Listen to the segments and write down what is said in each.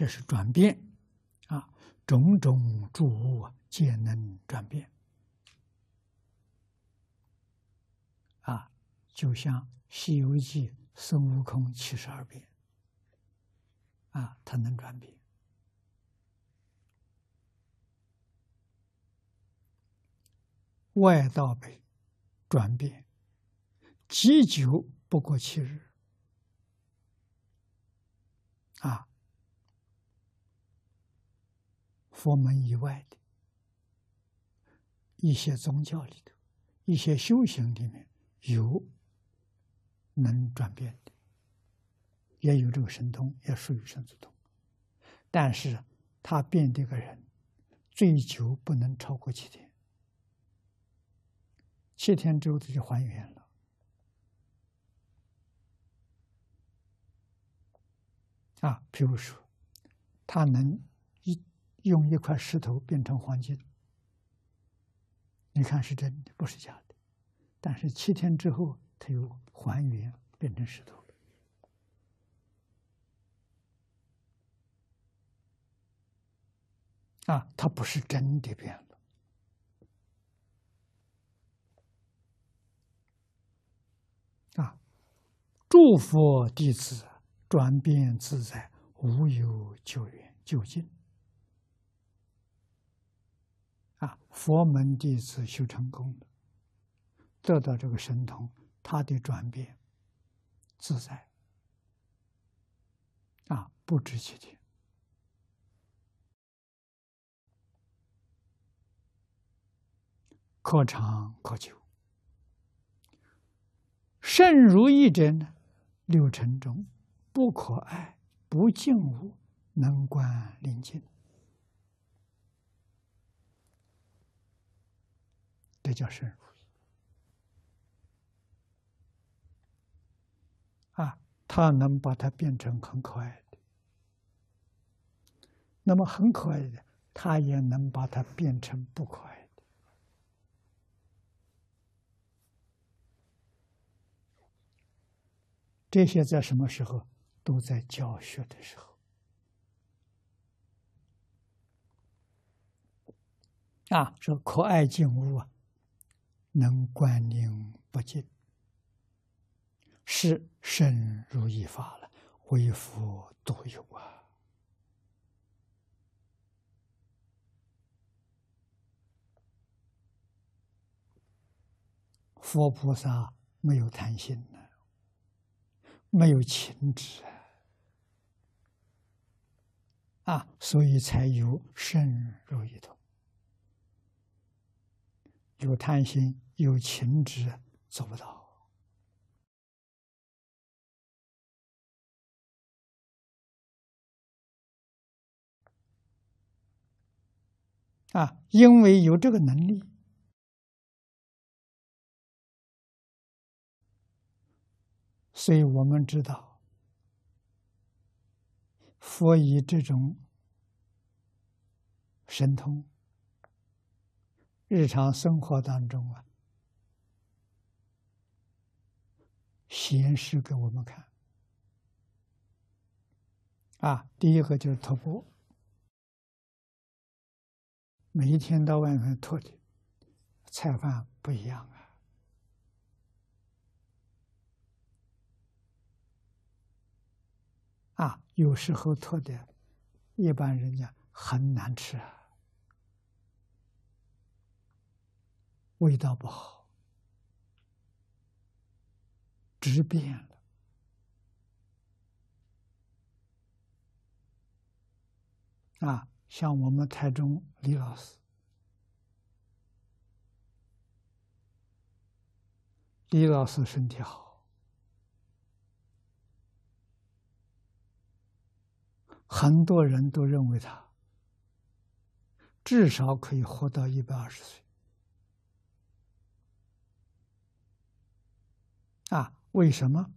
这是转变啊，种种诸物，皆能转变啊，就像《西游记》孙悟空七十二变啊，他能转变。外道北转变，积久不过七日。啊，佛门以外的一些宗教里头，一些修行里面有能转变的，也有这个神通，也属于神足通。但是他变这个人，最久不能超过七天。七天之后，他就还原了。啊，比如说，他能用一块石头变成黄金，你看是真的，不是假的。但是七天之后，它又还原变成石头啊，他不是真的变了。啊，祝佛弟子转变自在，无有救援就近。啊，佛门弟子修成功了，得到这个神通，他的转变自在，啊，不知其天，可长可久。甚如意者呢？六尘中，不可爱，不净物，能观临近，这叫深如意啊！他能把它变成很可爱的，那么很可爱的，他也能把它变成不可爱的。这些在什么时候？都在教学的时候啊！说可爱静物啊，能观念不尽，是深如一法了，为佛独有啊！佛菩萨没有贪心呢。没有情执啊，所以才有深如一通。有贪心、有情执，做不到啊！因为有这个能力。所以我们知道，佛以这种神通，日常生活当中啊，显示给我们看。啊，第一个就是徒步，每一天到外面托的菜饭不一样啊。啊，有时候脱的，一般人家很难吃啊，味道不好，质变了。啊，像我们台中李老师，李老师身体好。很多人都认为他至少可以活到一百二十岁。啊，为什么？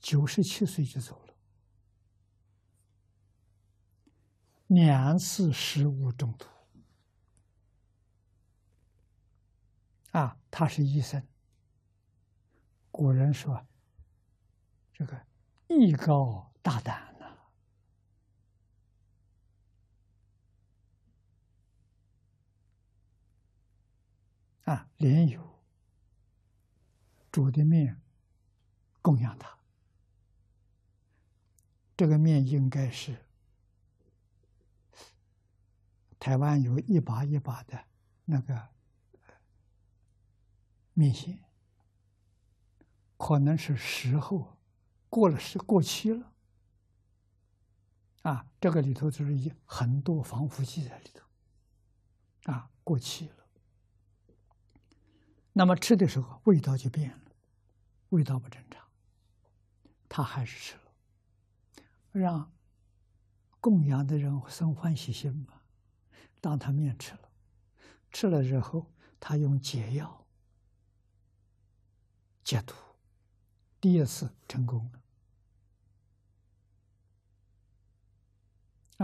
九十七岁就走了，两次食物中毒。啊，他是医生。古人说，这个。艺高大胆呐！啊，莲有煮的面供养他，这个面应该是台湾有一把一把的那个面线，可能是时候过了时过期了。啊，这个里头就是一很多防腐剂在里头，啊，过期了。那么吃的时候味道就变了，味道不正常，他还是吃了，让供养的人生欢喜心嘛，当他面吃了，吃了之后，他用解药解毒，第一次成功了。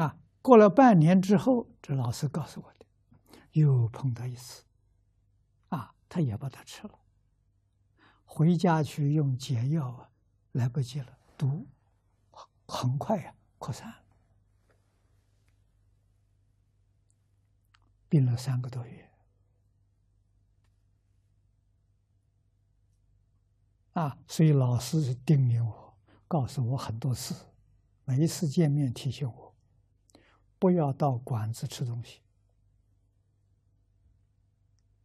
啊，过了半年之后，这老师告诉我的，又碰到一次，啊，他也把它吃了。回家去用解药啊，来不及了，毒很快呀扩散，病了三个多月。啊，所以老师叮咛我，告诉我很多次，每一次见面提醒我。不要到馆子吃东西，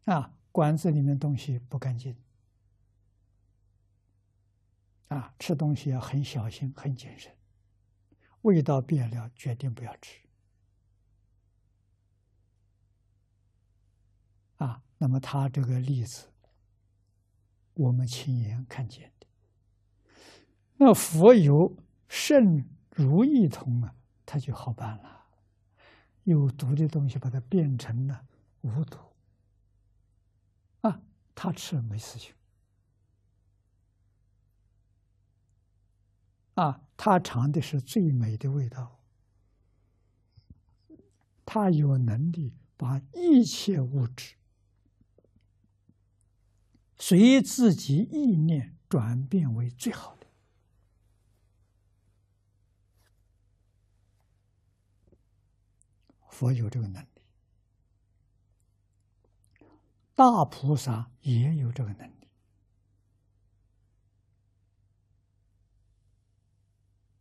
啊，馆子里面东西不干净，啊，吃东西要很小心、很谨慎，味道变了，决定不要吃。啊，那么他这个例子，我们亲眼看见的，那佛有圣如意通啊，他就好办了。有毒的东西，把它变成了无毒，啊，他吃没事情，啊，他尝的是最美的味道，他有能力把一切物质随自己意念转变为最好的。佛有这个能力，大菩萨也有这个能力。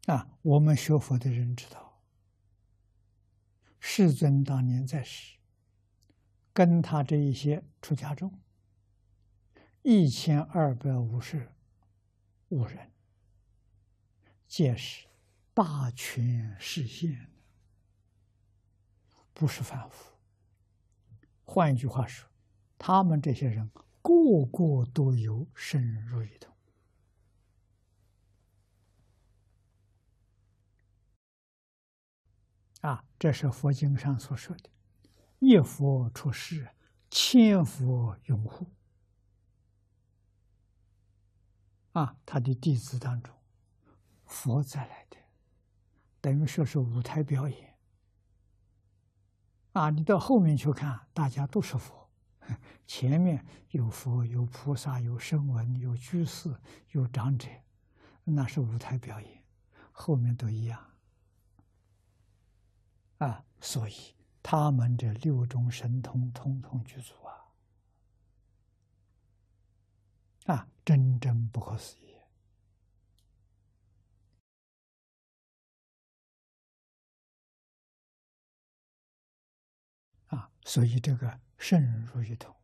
啊，我们学佛的人知道，世尊当年在世，跟他这一些出家众，一千二百五十五人，皆是大权示现。不是凡夫。换一句话说，他们这些人个个都有深入一通。啊，这是佛经上所说的：“一佛出世，千佛拥护。”啊，他的弟子当中，佛再来的，等于说是舞台表演。啊，你到后面去看，大家都是佛，前面有佛、有菩萨、有声闻、有居士、有长者，那是舞台表演，后面都一样。啊，所以他们这六种神通通通具足啊，啊，真真不可思议。啊，所以这个圣人如一通，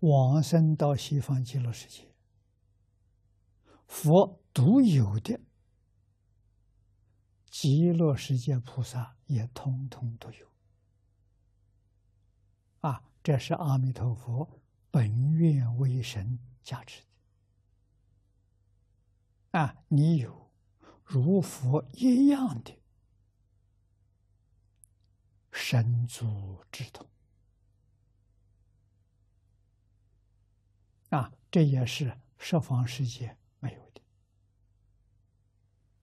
往生到西方极乐世界，佛独有的极乐世界菩萨也通通都有。啊，这是阿弥陀佛本愿为神加持的。啊，你有如佛一样的。神足之通啊，这也是十方世界没有的。